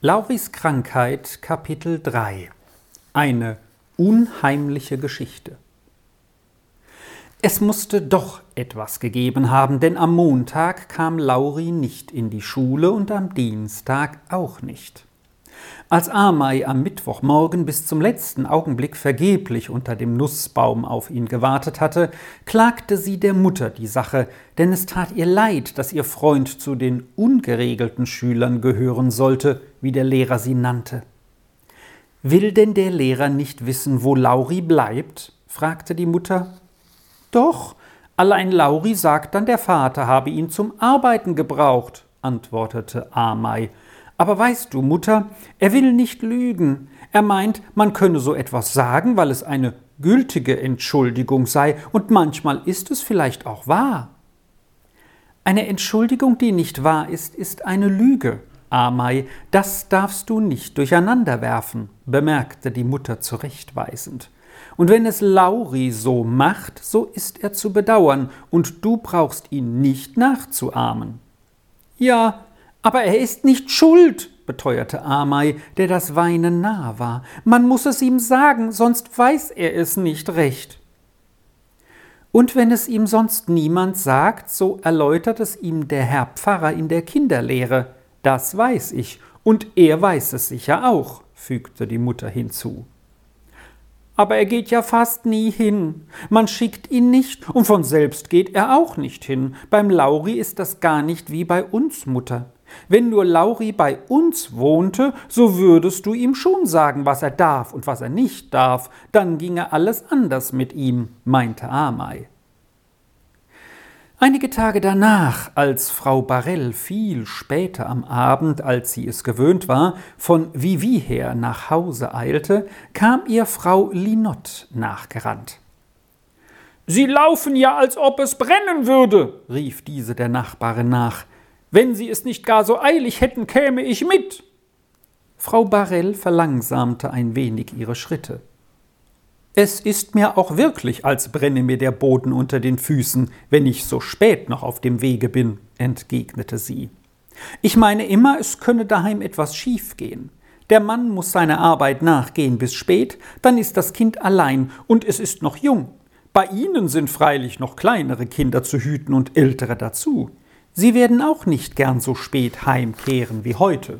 Lauris Krankheit Kapitel 3 Eine unheimliche Geschichte Es musste doch etwas gegeben haben, denn am Montag kam Lauri nicht in die Schule und am Dienstag auch nicht. Als Amai am Mittwochmorgen bis zum letzten Augenblick vergeblich unter dem Nussbaum auf ihn gewartet hatte, klagte sie der Mutter die Sache, denn es tat ihr leid, dass ihr Freund zu den ungeregelten Schülern gehören sollte, wie der Lehrer sie nannte. Will denn der Lehrer nicht wissen, wo Lauri bleibt? fragte die Mutter. Doch, allein Lauri sagt dann, der Vater habe ihn zum Arbeiten gebraucht, antwortete Amai aber weißt du, Mutter, er will nicht lügen. Er meint, man könne so etwas sagen, weil es eine gültige Entschuldigung sei, und manchmal ist es vielleicht auch wahr. Eine Entschuldigung, die nicht wahr ist, ist eine Lüge. Amai, das darfst du nicht durcheinander werfen, bemerkte die Mutter zurechtweisend. Und wenn es Lauri so macht, so ist er zu bedauern, und du brauchst ihn nicht nachzuahmen. Ja, aber er ist nicht schuld, beteuerte Amai, der das Weinen nah war. Man muss es ihm sagen, sonst weiß er es nicht recht. Und wenn es ihm sonst niemand sagt, so erläutert es ihm der Herr Pfarrer in der Kinderlehre. Das weiß ich, und er weiß es sicher auch, fügte die Mutter hinzu. Aber er geht ja fast nie hin. Man schickt ihn nicht, und von selbst geht er auch nicht hin. Beim Lauri ist das gar nicht wie bei uns, Mutter. Wenn nur Lauri bei uns wohnte, so würdest du ihm schon sagen, was er darf und was er nicht darf, dann ginge alles anders mit ihm, meinte Amai. Einige Tage danach, als Frau Barell viel später am Abend, als sie es gewöhnt war, von Vivi her nach Hause eilte, kam ihr Frau Linott nachgerannt. Sie laufen ja, als ob es brennen würde, rief diese der Nachbarin nach. Wenn Sie es nicht gar so eilig hätten, käme ich mit. Frau Barell verlangsamte ein wenig ihre Schritte. Es ist mir auch wirklich, als brenne mir der Boden unter den Füßen, wenn ich so spät noch auf dem Wege bin, entgegnete sie. Ich meine immer, es könne daheim etwas schiefgehen. Der Mann muss seiner Arbeit nachgehen bis spät, dann ist das Kind allein und es ist noch jung. Bei Ihnen sind freilich noch kleinere Kinder zu hüten und ältere dazu. Sie werden auch nicht gern so spät heimkehren wie heute.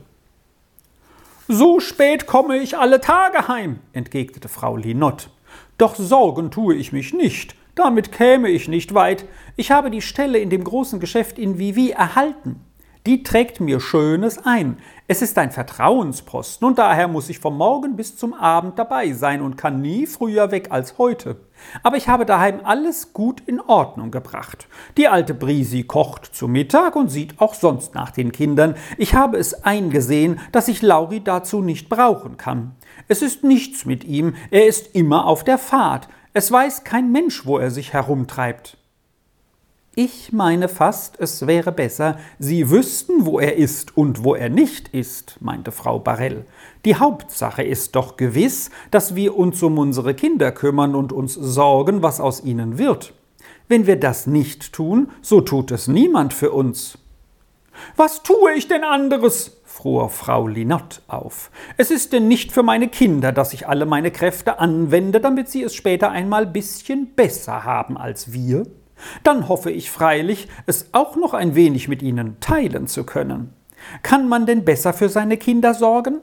So spät komme ich alle Tage heim, entgegnete Frau Linott. Doch sorgen tue ich mich nicht, damit käme ich nicht weit. Ich habe die Stelle in dem großen Geschäft in Vivi erhalten. Die trägt mir Schönes ein. Es ist ein Vertrauensposten und daher muss ich vom Morgen bis zum Abend dabei sein und kann nie früher weg als heute. Aber ich habe daheim alles gut in Ordnung gebracht. Die alte Brisi kocht zu Mittag und sieht auch sonst nach den Kindern. Ich habe es eingesehen, dass ich Lauri dazu nicht brauchen kann. Es ist nichts mit ihm, er ist immer auf der Fahrt. Es weiß kein Mensch, wo er sich herumtreibt. Ich meine fast, es wäre besser, Sie wüssten, wo er ist und wo er nicht ist, meinte Frau Barell. Die Hauptsache ist doch gewiss, dass wir uns um unsere Kinder kümmern und uns sorgen, was aus ihnen wird. Wenn wir das nicht tun, so tut es niemand für uns. Was tue ich denn anderes? fuhr Frau Linott auf. Es ist denn nicht für meine Kinder, dass ich alle meine Kräfte anwende, damit sie es später einmal bisschen besser haben als wir? Dann hoffe ich freilich, es auch noch ein wenig mit ihnen teilen zu können. Kann man denn besser für seine Kinder sorgen?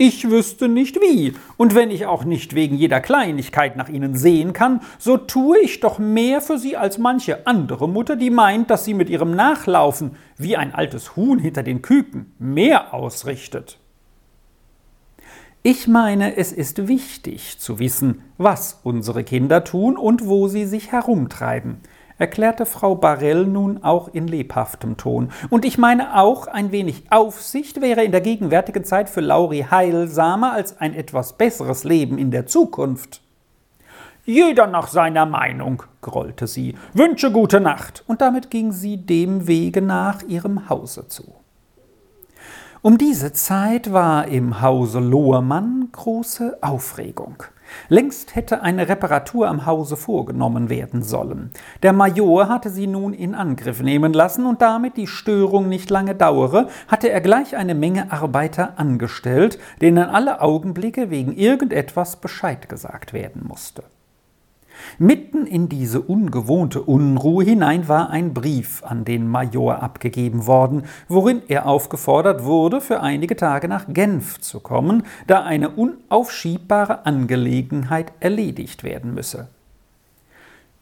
Ich wüsste nicht wie, und wenn ich auch nicht wegen jeder Kleinigkeit nach ihnen sehen kann, so tue ich doch mehr für sie als manche andere Mutter, die meint, dass sie mit ihrem Nachlaufen wie ein altes Huhn hinter den Küken mehr ausrichtet. Ich meine, es ist wichtig zu wissen, was unsere Kinder tun und wo sie sich herumtreiben erklärte Frau Barell nun auch in lebhaftem Ton. Und ich meine auch, ein wenig Aufsicht wäre in der gegenwärtigen Zeit für Lauri heilsamer als ein etwas besseres Leben in der Zukunft. Jeder nach seiner Meinung, grollte sie. Wünsche gute Nacht. Und damit ging sie dem Wege nach ihrem Hause zu. Um diese Zeit war im Hause Lohrmann große Aufregung. Längst hätte eine Reparatur am Hause vorgenommen werden sollen. Der Major hatte sie nun in Angriff nehmen lassen, und damit die Störung nicht lange dauere, hatte er gleich eine Menge Arbeiter angestellt, denen alle Augenblicke wegen irgendetwas Bescheid gesagt werden musste. Mitten in diese ungewohnte Unruhe hinein war ein Brief an den Major abgegeben worden, worin er aufgefordert wurde, für einige Tage nach Genf zu kommen, da eine unaufschiebbare Angelegenheit erledigt werden müsse.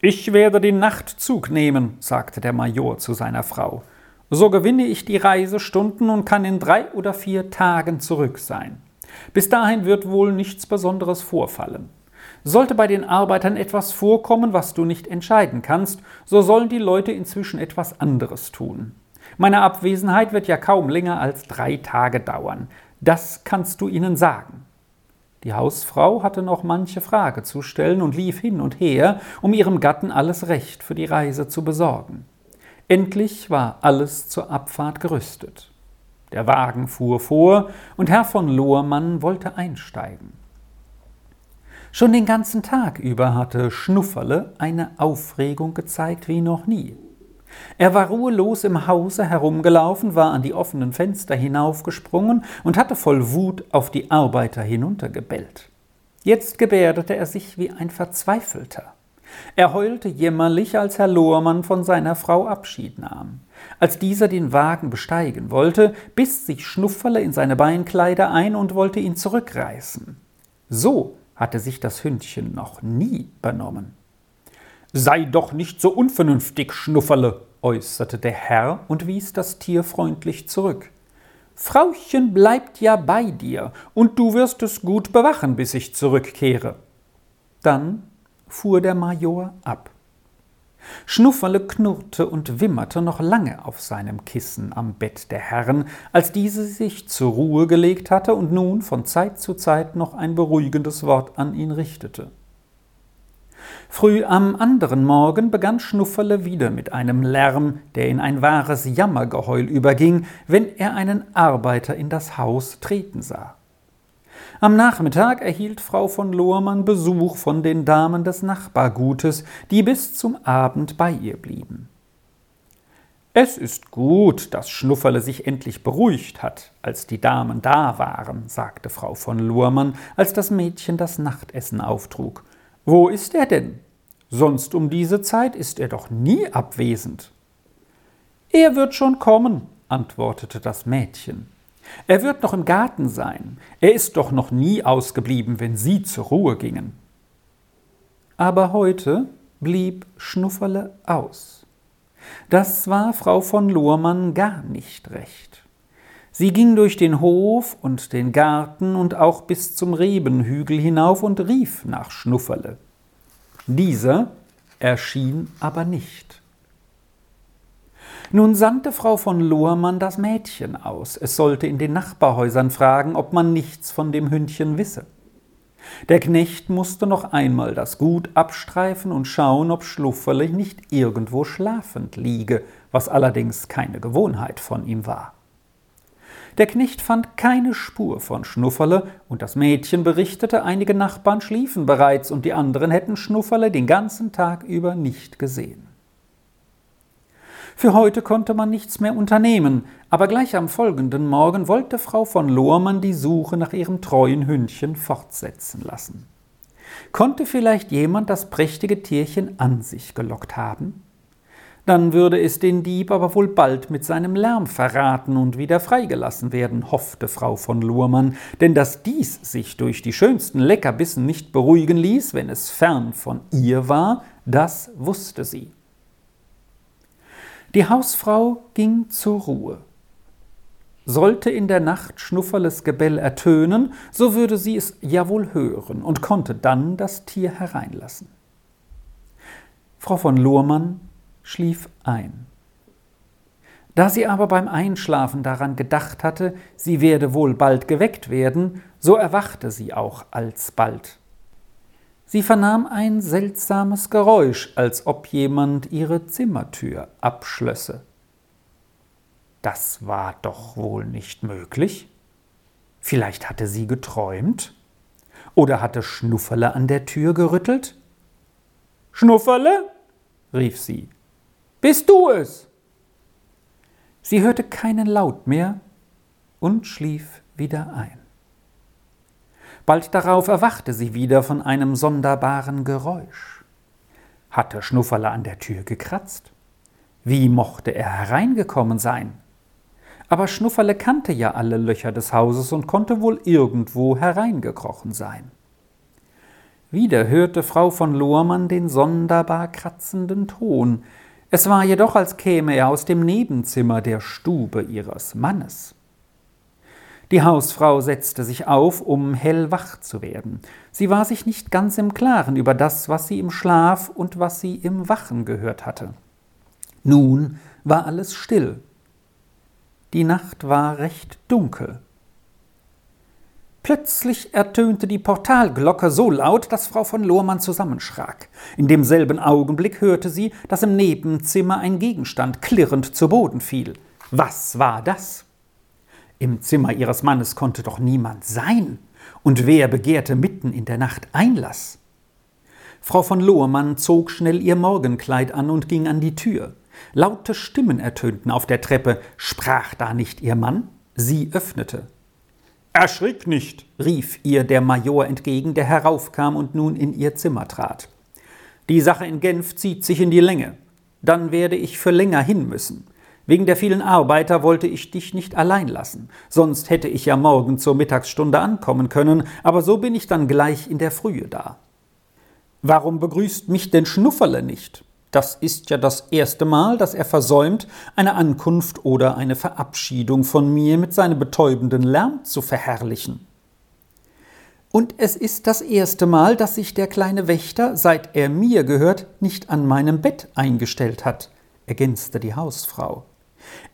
Ich werde den Nachtzug nehmen, sagte der Major zu seiner Frau. So gewinne ich die Reisestunden und kann in drei oder vier Tagen zurück sein. Bis dahin wird wohl nichts Besonderes vorfallen. Sollte bei den Arbeitern etwas vorkommen, was du nicht entscheiden kannst, so sollen die Leute inzwischen etwas anderes tun. Meine Abwesenheit wird ja kaum länger als drei Tage dauern. Das kannst du ihnen sagen. Die Hausfrau hatte noch manche Frage zu stellen und lief hin und her, um ihrem Gatten alles Recht für die Reise zu besorgen. Endlich war alles zur Abfahrt gerüstet. Der Wagen fuhr vor, und Herr von Lohrmann wollte einsteigen. Schon den ganzen Tag über hatte Schnufferle eine Aufregung gezeigt wie noch nie. Er war ruhelos im Hause herumgelaufen, war an die offenen Fenster hinaufgesprungen und hatte voll Wut auf die Arbeiter hinuntergebellt. Jetzt gebärdete er sich wie ein Verzweifelter. Er heulte jämmerlich, als Herr Lohrmann von seiner Frau Abschied nahm. Als dieser den Wagen besteigen wollte, biss sich Schnufferle in seine Beinkleider ein und wollte ihn zurückreißen. So hatte sich das Hündchen noch nie benommen. Sei doch nicht so unvernünftig, Schnufferle, äußerte der Herr und wies das Tier freundlich zurück. Frauchen bleibt ja bei dir, und du wirst es gut bewachen, bis ich zurückkehre. Dann fuhr der Major ab. Schnufferle knurrte und wimmerte noch lange auf seinem Kissen am Bett der Herren, als diese sich zur Ruhe gelegt hatte und nun von Zeit zu Zeit noch ein beruhigendes Wort an ihn richtete. Früh am anderen Morgen begann Schnufferle wieder mit einem Lärm, der in ein wahres Jammergeheul überging, wenn er einen Arbeiter in das Haus treten sah. Am Nachmittag erhielt Frau von Lohrmann Besuch von den Damen des Nachbargutes, die bis zum Abend bei ihr blieben. Es ist gut, dass Schnufferle sich endlich beruhigt hat, als die Damen da waren, sagte Frau von Lohrmann, als das Mädchen das Nachtessen auftrug. Wo ist er denn? Sonst um diese Zeit ist er doch nie abwesend. Er wird schon kommen, antwortete das Mädchen. Er wird noch im Garten sein. Er ist doch noch nie ausgeblieben, wenn Sie zur Ruhe gingen. Aber heute blieb Schnufferle aus. Das war Frau von Lohrmann gar nicht recht. Sie ging durch den Hof und den Garten und auch bis zum Rebenhügel hinauf und rief nach Schnufferle. Dieser erschien aber nicht. Nun sandte Frau von Lohrmann das Mädchen aus. Es sollte in den Nachbarhäusern fragen, ob man nichts von dem Hündchen wisse. Der Knecht musste noch einmal das Gut abstreifen und schauen, ob Schlufferle nicht irgendwo schlafend liege, was allerdings keine Gewohnheit von ihm war. Der Knecht fand keine Spur von Schnufferle, und das Mädchen berichtete, einige Nachbarn schliefen bereits und die anderen hätten Schnufferle den ganzen Tag über nicht gesehen. Für heute konnte man nichts mehr unternehmen, aber gleich am folgenden Morgen wollte Frau von Lohrmann die Suche nach ihrem treuen Hündchen fortsetzen lassen. Konnte vielleicht jemand das prächtige Tierchen an sich gelockt haben? Dann würde es den Dieb aber wohl bald mit seinem Lärm verraten und wieder freigelassen werden, hoffte Frau von Lohrmann, denn dass dies sich durch die schönsten Leckerbissen nicht beruhigen ließ, wenn es fern von ihr war, das wusste sie. Die Hausfrau ging zur Ruhe. Sollte in der Nacht Schnufferles Gebell ertönen, so würde sie es ja wohl hören und konnte dann das Tier hereinlassen. Frau von Lohrmann schlief ein. Da sie aber beim Einschlafen daran gedacht hatte, sie werde wohl bald geweckt werden, so erwachte sie auch alsbald. Sie vernahm ein seltsames Geräusch, als ob jemand ihre Zimmertür abschlösse. Das war doch wohl nicht möglich. Vielleicht hatte sie geträumt. Oder hatte Schnufferle an der Tür gerüttelt? Schnufferle? rief sie. Bist du es? Sie hörte keinen Laut mehr und schlief wieder ein. Bald darauf erwachte sie wieder von einem sonderbaren Geräusch. Hatte Schnufferle an der Tür gekratzt? Wie mochte er hereingekommen sein? Aber Schnufferle kannte ja alle Löcher des Hauses und konnte wohl irgendwo hereingekrochen sein. Wieder hörte Frau von Lohrmann den sonderbar kratzenden Ton. Es war jedoch, als käme er aus dem Nebenzimmer der Stube ihres Mannes. Die Hausfrau setzte sich auf, um hellwach zu werden. Sie war sich nicht ganz im Klaren über das, was sie im Schlaf und was sie im Wachen gehört hatte. Nun war alles still. Die Nacht war recht dunkel. Plötzlich ertönte die Portalglocke so laut, dass Frau von Lohrmann zusammenschrak. In demselben Augenblick hörte sie, dass im Nebenzimmer ein Gegenstand klirrend zu Boden fiel. Was war das? Im Zimmer ihres Mannes konnte doch niemand sein. Und wer begehrte mitten in der Nacht Einlass? Frau von Lohrmann zog schnell ihr Morgenkleid an und ging an die Tür. Laute Stimmen ertönten auf der Treppe. Sprach da nicht ihr Mann? Sie öffnete. Erschrick nicht, rief ihr der Major entgegen, der heraufkam und nun in ihr Zimmer trat. Die Sache in Genf zieht sich in die Länge. Dann werde ich für länger hin müssen. Wegen der vielen Arbeiter wollte ich dich nicht allein lassen, sonst hätte ich ja morgen zur Mittagsstunde ankommen können, aber so bin ich dann gleich in der Frühe da. Warum begrüßt mich denn Schnufferle nicht? Das ist ja das erste Mal, dass er versäumt, eine Ankunft oder eine Verabschiedung von mir mit seinem betäubenden Lärm zu verherrlichen. Und es ist das erste Mal, dass sich der kleine Wächter, seit er mir gehört, nicht an meinem Bett eingestellt hat, ergänzte die Hausfrau.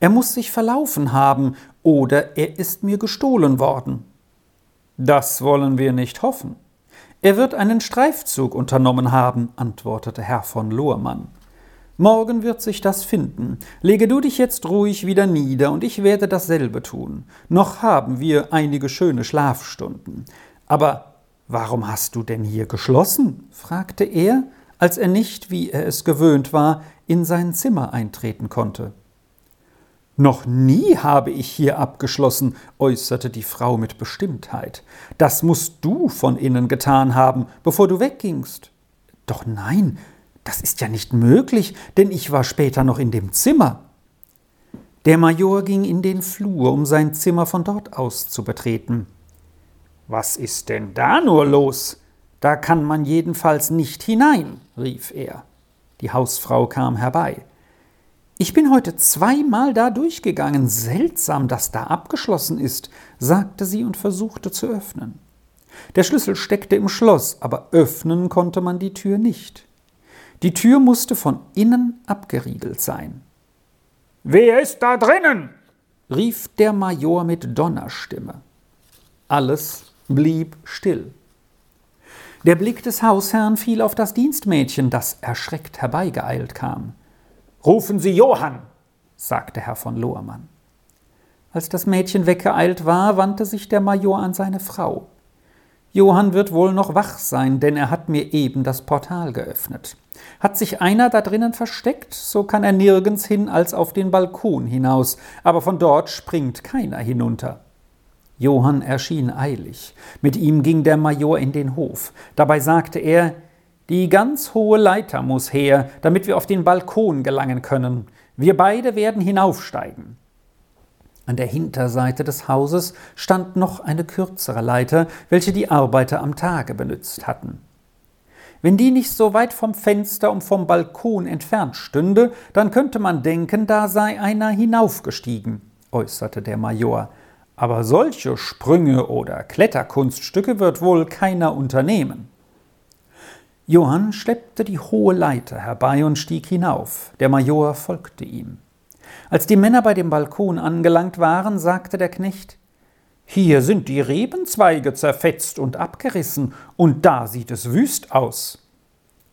Er muss sich verlaufen haben oder er ist mir gestohlen worden. Das wollen wir nicht hoffen. Er wird einen Streifzug unternommen haben, antwortete Herr von Lohrmann. Morgen wird sich das finden. Lege du dich jetzt ruhig wieder nieder, und ich werde dasselbe tun. Noch haben wir einige schöne Schlafstunden. Aber warum hast du denn hier geschlossen? fragte er, als er nicht, wie er es gewöhnt war, in sein Zimmer eintreten konnte. Noch nie habe ich hier abgeschlossen, äußerte die Frau mit Bestimmtheit. Das musst du von innen getan haben, bevor du weggingst. Doch nein, das ist ja nicht möglich, denn ich war später noch in dem Zimmer. Der Major ging in den Flur, um sein Zimmer von dort aus zu betreten. Was ist denn da nur los? Da kann man jedenfalls nicht hinein, rief er. Die Hausfrau kam herbei. Ich bin heute zweimal da durchgegangen. Seltsam, dass da abgeschlossen ist, sagte sie und versuchte zu öffnen. Der Schlüssel steckte im Schloss, aber öffnen konnte man die Tür nicht. Die Tür musste von innen abgeriegelt sein. Wer ist da drinnen? rief der Major mit Donnerstimme. Alles blieb still. Der Blick des Hausherrn fiel auf das Dienstmädchen, das erschreckt herbeigeeilt kam. Rufen Sie Johann, sagte Herr von Lohrmann. Als das Mädchen weggeeilt war, wandte sich der Major an seine Frau. Johann wird wohl noch wach sein, denn er hat mir eben das Portal geöffnet. Hat sich einer da drinnen versteckt, so kann er nirgends hin als auf den Balkon hinaus, aber von dort springt keiner hinunter. Johann erschien eilig. Mit ihm ging der Major in den Hof. Dabei sagte er, die ganz hohe Leiter muss her, damit wir auf den Balkon gelangen können. Wir beide werden hinaufsteigen. An der Hinterseite des Hauses stand noch eine kürzere Leiter, welche die Arbeiter am Tage benützt hatten. Wenn die nicht so weit vom Fenster und vom Balkon entfernt stünde, dann könnte man denken, da sei einer hinaufgestiegen, äußerte der Major. Aber solche Sprünge oder Kletterkunststücke wird wohl keiner unternehmen. Johann schleppte die hohe Leiter herbei und stieg hinauf. Der Major folgte ihm. Als die Männer bei dem Balkon angelangt waren, sagte der Knecht Hier sind die Rebenzweige zerfetzt und abgerissen, und da sieht es wüst aus.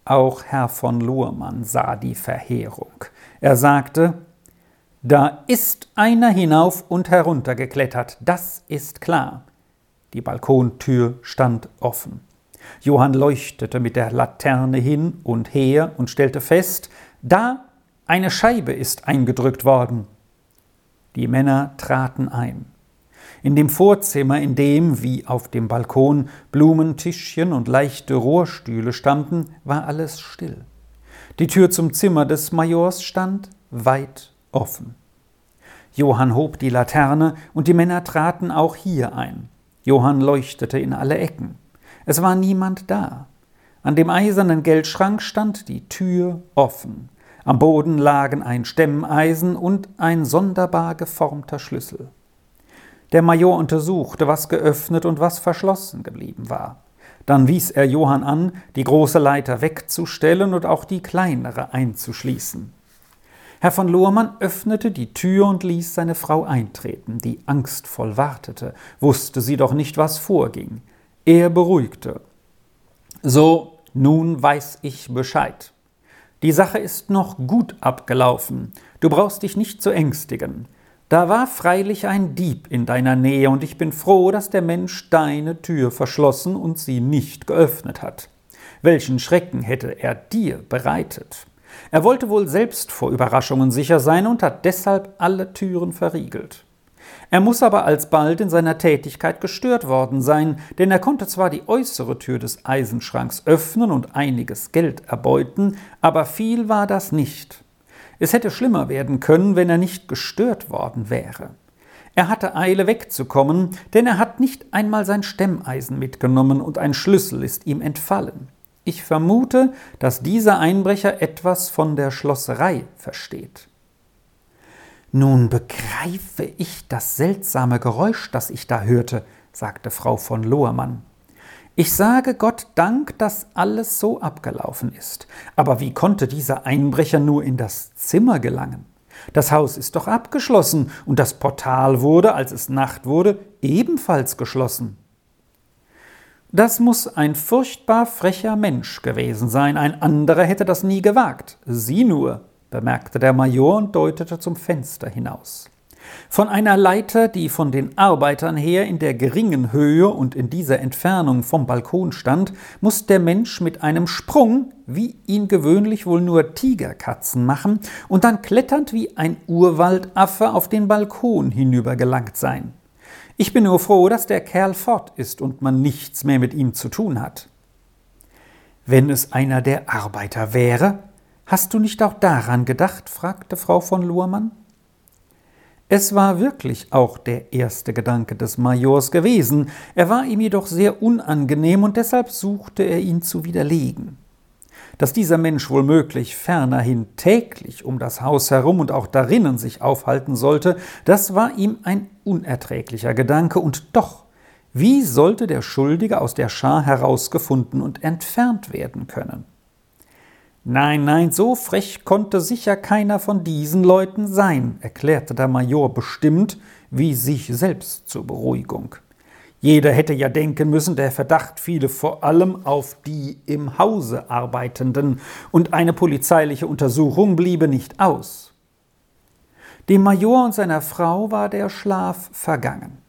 Auch Herr von Lohrmann sah die Verheerung. Er sagte Da ist einer hinauf und herunter geklettert, das ist klar. Die Balkontür stand offen. Johann leuchtete mit der Laterne hin und her und stellte fest, da eine Scheibe ist eingedrückt worden. Die Männer traten ein. In dem Vorzimmer, in dem, wie auf dem Balkon, Blumentischchen und leichte Rohrstühle standen, war alles still. Die Tür zum Zimmer des Majors stand weit offen. Johann hob die Laterne und die Männer traten auch hier ein. Johann leuchtete in alle Ecken. Es war niemand da. An dem eisernen Geldschrank stand die Tür offen. Am Boden lagen ein Stemmeisen und ein sonderbar geformter Schlüssel. Der Major untersuchte, was geöffnet und was verschlossen geblieben war. Dann wies er Johann an, die große Leiter wegzustellen und auch die kleinere einzuschließen. Herr von Lohrmann öffnete die Tür und ließ seine Frau eintreten, die angstvoll wartete, wusste sie doch nicht, was vorging. Er beruhigte. So, nun weiß ich Bescheid. Die Sache ist noch gut abgelaufen. Du brauchst dich nicht zu ängstigen. Da war freilich ein Dieb in deiner Nähe, und ich bin froh, dass der Mensch deine Tür verschlossen und sie nicht geöffnet hat. Welchen Schrecken hätte er dir bereitet? Er wollte wohl selbst vor Überraschungen sicher sein und hat deshalb alle Türen verriegelt. Er muss aber alsbald in seiner Tätigkeit gestört worden sein, denn er konnte zwar die äußere Tür des Eisenschranks öffnen und einiges Geld erbeuten, aber viel war das nicht. Es hätte schlimmer werden können, wenn er nicht gestört worden wäre. Er hatte Eile wegzukommen, denn er hat nicht einmal sein Stemmeisen mitgenommen und ein Schlüssel ist ihm entfallen. Ich vermute, dass dieser Einbrecher etwas von der Schlosserei versteht. Nun begreife ich das seltsame Geräusch, das ich da hörte, sagte Frau von Lohermann. Ich sage Gott Dank, dass alles so abgelaufen ist. Aber wie konnte dieser Einbrecher nur in das Zimmer gelangen? Das Haus ist doch abgeschlossen und das Portal wurde, als es Nacht wurde, ebenfalls geschlossen. Das muss ein furchtbar frecher Mensch gewesen sein, ein anderer hätte das nie gewagt. Sieh nur, bemerkte der Major und deutete zum Fenster hinaus. Von einer Leiter, die von den Arbeitern her in der geringen Höhe und in dieser Entfernung vom Balkon stand, muss der Mensch mit einem Sprung, wie ihn gewöhnlich wohl nur Tigerkatzen machen, und dann kletternd wie ein Urwaldaffe auf den Balkon hinübergelangt sein. Ich bin nur froh, dass der Kerl fort ist und man nichts mehr mit ihm zu tun hat. Wenn es einer der Arbeiter wäre, Hast du nicht auch daran gedacht? fragte Frau von Luhrmann. Es war wirklich auch der erste Gedanke des Majors gewesen, er war ihm jedoch sehr unangenehm und deshalb suchte er ihn zu widerlegen. Dass dieser Mensch womöglich fernerhin täglich um das Haus herum und auch darinnen sich aufhalten sollte, das war ihm ein unerträglicher Gedanke, und doch, wie sollte der Schuldige aus der Schar herausgefunden und entfernt werden können? Nein, nein, so frech konnte sicher keiner von diesen Leuten sein, erklärte der Major bestimmt, wie sich selbst zur Beruhigung. Jeder hätte ja denken müssen, der Verdacht fiele vor allem auf die im Hause Arbeitenden, und eine polizeiliche Untersuchung bliebe nicht aus. Dem Major und seiner Frau war der Schlaf vergangen.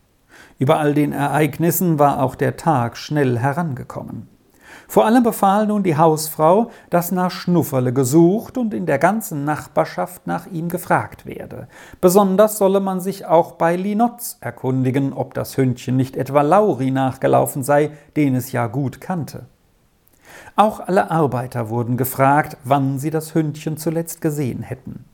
Über all den Ereignissen war auch der Tag schnell herangekommen. Vor allem befahl nun die Hausfrau, dass nach Schnufferle gesucht und in der ganzen Nachbarschaft nach ihm gefragt werde. Besonders solle man sich auch bei Linotz erkundigen, ob das Hündchen nicht etwa Lauri nachgelaufen sei, den es ja gut kannte. Auch alle Arbeiter wurden gefragt, wann sie das Hündchen zuletzt gesehen hätten.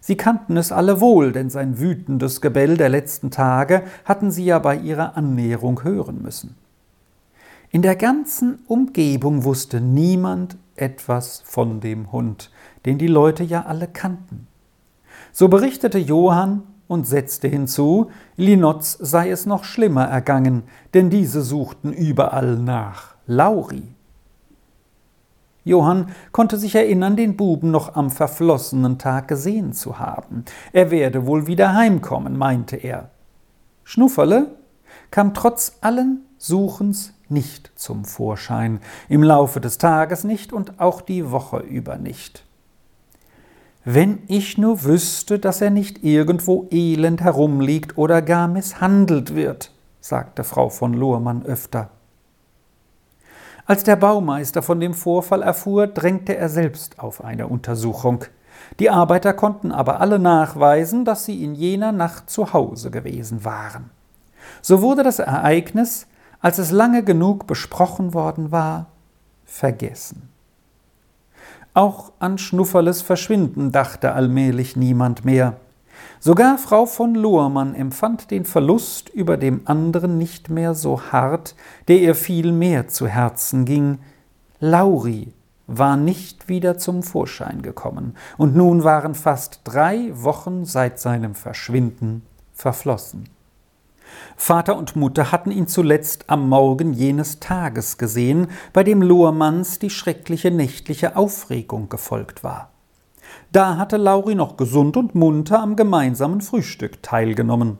Sie kannten es alle wohl, denn sein wütendes Gebell der letzten Tage hatten sie ja bei ihrer Annäherung hören müssen. In der ganzen Umgebung wusste niemand etwas von dem Hund, den die Leute ja alle kannten. So berichtete Johann und setzte hinzu, Linotz sei es noch schlimmer ergangen, denn diese suchten überall nach Lauri. Johann konnte sich erinnern, den Buben noch am verflossenen Tag gesehen zu haben. Er werde wohl wieder heimkommen, meinte er. Schnufferle kam trotz allen Suchens nicht zum Vorschein, im Laufe des Tages nicht und auch die Woche über nicht. Wenn ich nur wüsste, dass er nicht irgendwo elend herumliegt oder gar misshandelt wird, sagte Frau von Lohrmann öfter. Als der Baumeister von dem Vorfall erfuhr, drängte er selbst auf eine Untersuchung. Die Arbeiter konnten aber alle nachweisen, dass sie in jener Nacht zu Hause gewesen waren. So wurde das Ereignis, als es lange genug besprochen worden war, vergessen. Auch an Schnufferles Verschwinden dachte allmählich niemand mehr. Sogar Frau von Lohrmann empfand den Verlust über dem anderen nicht mehr so hart, der ihr viel mehr zu Herzen ging. Lauri war nicht wieder zum Vorschein gekommen, und nun waren fast drei Wochen seit seinem Verschwinden verflossen. Vater und Mutter hatten ihn zuletzt am Morgen jenes Tages gesehen, bei dem Lohrmanns die schreckliche nächtliche Aufregung gefolgt war. Da hatte Lauri noch gesund und munter am gemeinsamen Frühstück teilgenommen.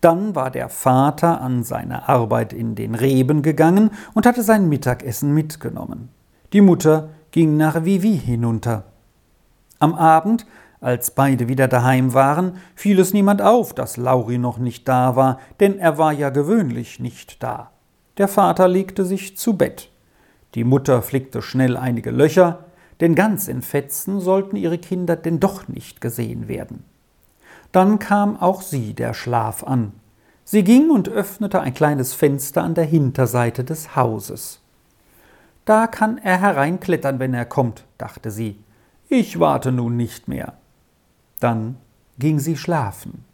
Dann war der Vater an seine Arbeit in den Reben gegangen und hatte sein Mittagessen mitgenommen. Die Mutter ging nach Vivi hinunter. Am Abend, als beide wieder daheim waren, fiel es niemand auf, dass Lauri noch nicht da war, denn er war ja gewöhnlich nicht da. Der Vater legte sich zu Bett. Die Mutter flickte schnell einige Löcher, denn ganz in Fetzen sollten ihre Kinder denn doch nicht gesehen werden. Dann kam auch sie der Schlaf an. Sie ging und öffnete ein kleines Fenster an der Hinterseite des Hauses. Da kann er hereinklettern, wenn er kommt, dachte sie. Ich warte nun nicht mehr. Dann ging sie schlafen.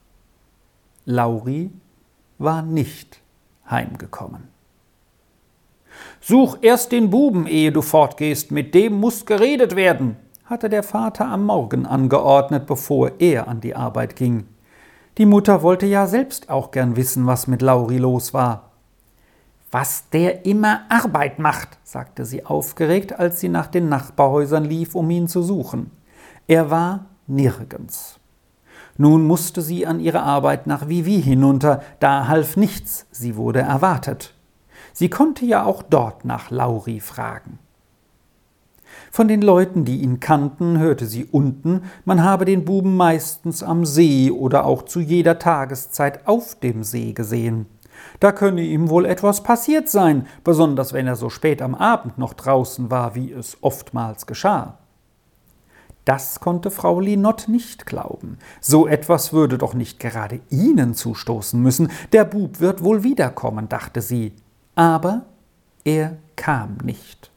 Lauri war nicht heimgekommen. Such erst den Buben, ehe du fortgehst, mit dem muss geredet werden, hatte der Vater am Morgen angeordnet, bevor er an die Arbeit ging. Die Mutter wollte ja selbst auch gern wissen, was mit Lauri los war. Was der immer Arbeit macht, sagte sie aufgeregt, als sie nach den Nachbarhäusern lief, um ihn zu suchen. Er war nirgends. Nun musste sie an ihre Arbeit nach Vivi hinunter, da half nichts, sie wurde erwartet. Sie konnte ja auch dort nach Lauri fragen. Von den Leuten, die ihn kannten, hörte sie unten, man habe den Buben meistens am See oder auch zu jeder Tageszeit auf dem See gesehen. Da könne ihm wohl etwas passiert sein, besonders wenn er so spät am Abend noch draußen war, wie es oftmals geschah. Das konnte Frau Linott nicht glauben. So etwas würde doch nicht gerade Ihnen zustoßen müssen. Der Bub wird wohl wiederkommen, dachte sie aber er kam nicht.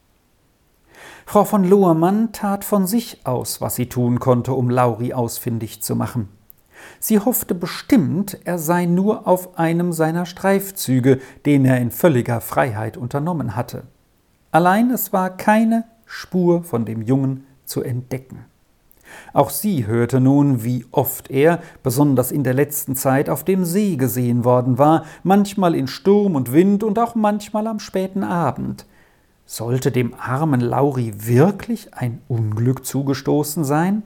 Frau von Lohrmann tat von sich aus, was sie tun konnte, um Lauri ausfindig zu machen. Sie hoffte bestimmt, er sei nur auf einem seiner Streifzüge, den er in völliger Freiheit unternommen hatte. Allein es war keine Spur von dem Jungen zu entdecken. Auch sie hörte nun, wie oft er, besonders in der letzten Zeit, auf dem See gesehen worden war, manchmal in Sturm und Wind und auch manchmal am späten Abend. Sollte dem armen Lauri wirklich ein Unglück zugestoßen sein?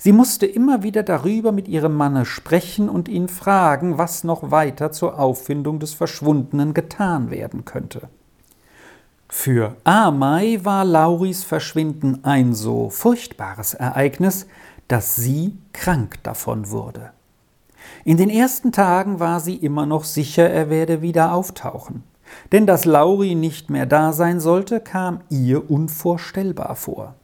Sie musste immer wieder darüber mit ihrem Manne sprechen und ihn fragen, was noch weiter zur Auffindung des Verschwundenen getan werden könnte. Für Amai war Lauris Verschwinden ein so furchtbares Ereignis, dass sie krank davon wurde. In den ersten Tagen war sie immer noch sicher, er werde wieder auftauchen. Denn dass Lauri nicht mehr da sein sollte, kam ihr unvorstellbar vor.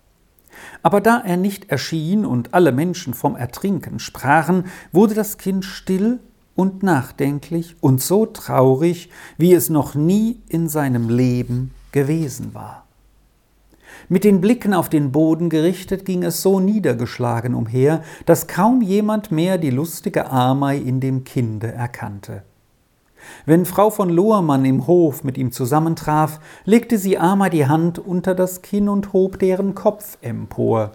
Aber da er nicht erschien und alle Menschen vom Ertrinken sprachen, wurde das Kind still und nachdenklich und so traurig, wie es noch nie in seinem Leben gewesen war. Mit den Blicken auf den Boden gerichtet ging es so niedergeschlagen umher, dass kaum jemand mehr die lustige Amei in dem Kinde erkannte. Wenn Frau von Lohrmann im Hof mit ihm zusammentraf, legte sie Amei die Hand unter das Kinn und hob deren Kopf empor.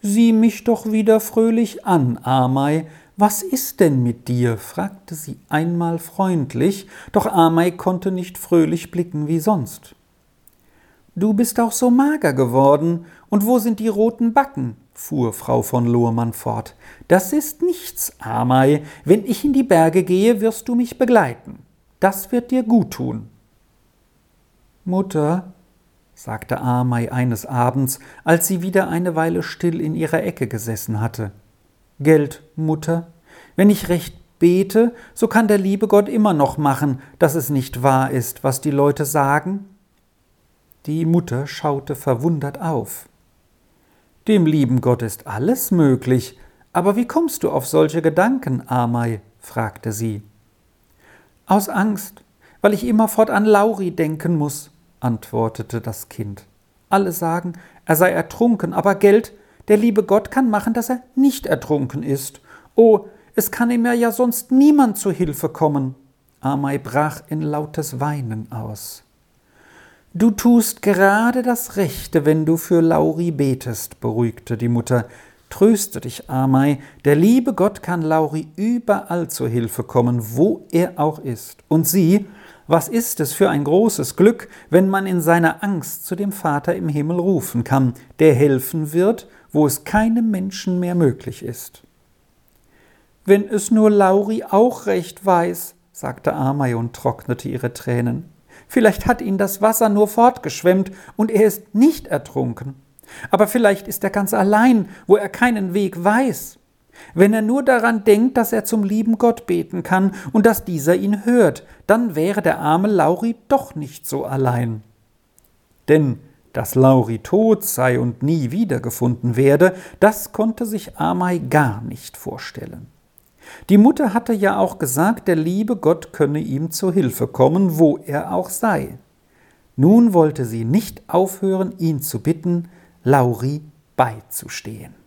Sieh mich doch wieder fröhlich an, Amei, was ist denn mit dir? fragte sie einmal freundlich, doch Amei konnte nicht fröhlich blicken wie sonst. Du bist auch so mager geworden, und wo sind die roten Backen? fuhr Frau von Lohrmann fort. Das ist nichts, Amei. Wenn ich in die Berge gehe, wirst du mich begleiten. Das wird dir gut tun. Mutter, sagte Amei eines Abends, als sie wieder eine Weile still in ihrer Ecke gesessen hatte, Geld, Mutter, wenn ich recht bete, so kann der liebe Gott immer noch machen, dass es nicht wahr ist, was die Leute sagen? Die Mutter schaute verwundert auf. Dem lieben Gott ist alles möglich, aber wie kommst du auf solche Gedanken, Amei? fragte sie. Aus Angst, weil ich immerfort an Lauri denken muss, antwortete das Kind. Alle sagen, er sei ertrunken, aber Geld, der liebe Gott kann machen, dass er nicht ertrunken ist. Oh, es kann ihm ja sonst niemand zu Hilfe kommen. Amei brach in lautes Weinen aus. Du tust gerade das Rechte, wenn du für Lauri betest, beruhigte die Mutter. Tröste dich, Amei, der liebe Gott kann Lauri überall zur Hilfe kommen, wo er auch ist. Und sieh, was ist es für ein großes Glück, wenn man in seiner Angst zu dem Vater im Himmel rufen kann, der helfen wird, wo es keinem Menschen mehr möglich ist. Wenn es nur Lauri auch recht weiß, sagte Amei und trocknete ihre Tränen. Vielleicht hat ihn das Wasser nur fortgeschwemmt und er ist nicht ertrunken. Aber vielleicht ist er ganz allein, wo er keinen Weg weiß. Wenn er nur daran denkt, dass er zum lieben Gott beten kann und dass dieser ihn hört, dann wäre der arme Lauri doch nicht so allein. Denn dass Lauri tot sei und nie wiedergefunden werde, das konnte sich Amai gar nicht vorstellen. Die Mutter hatte ja auch gesagt, der liebe Gott könne ihm zu Hilfe kommen, wo er auch sei. Nun wollte sie nicht aufhören, ihn zu bitten, Lauri beizustehen.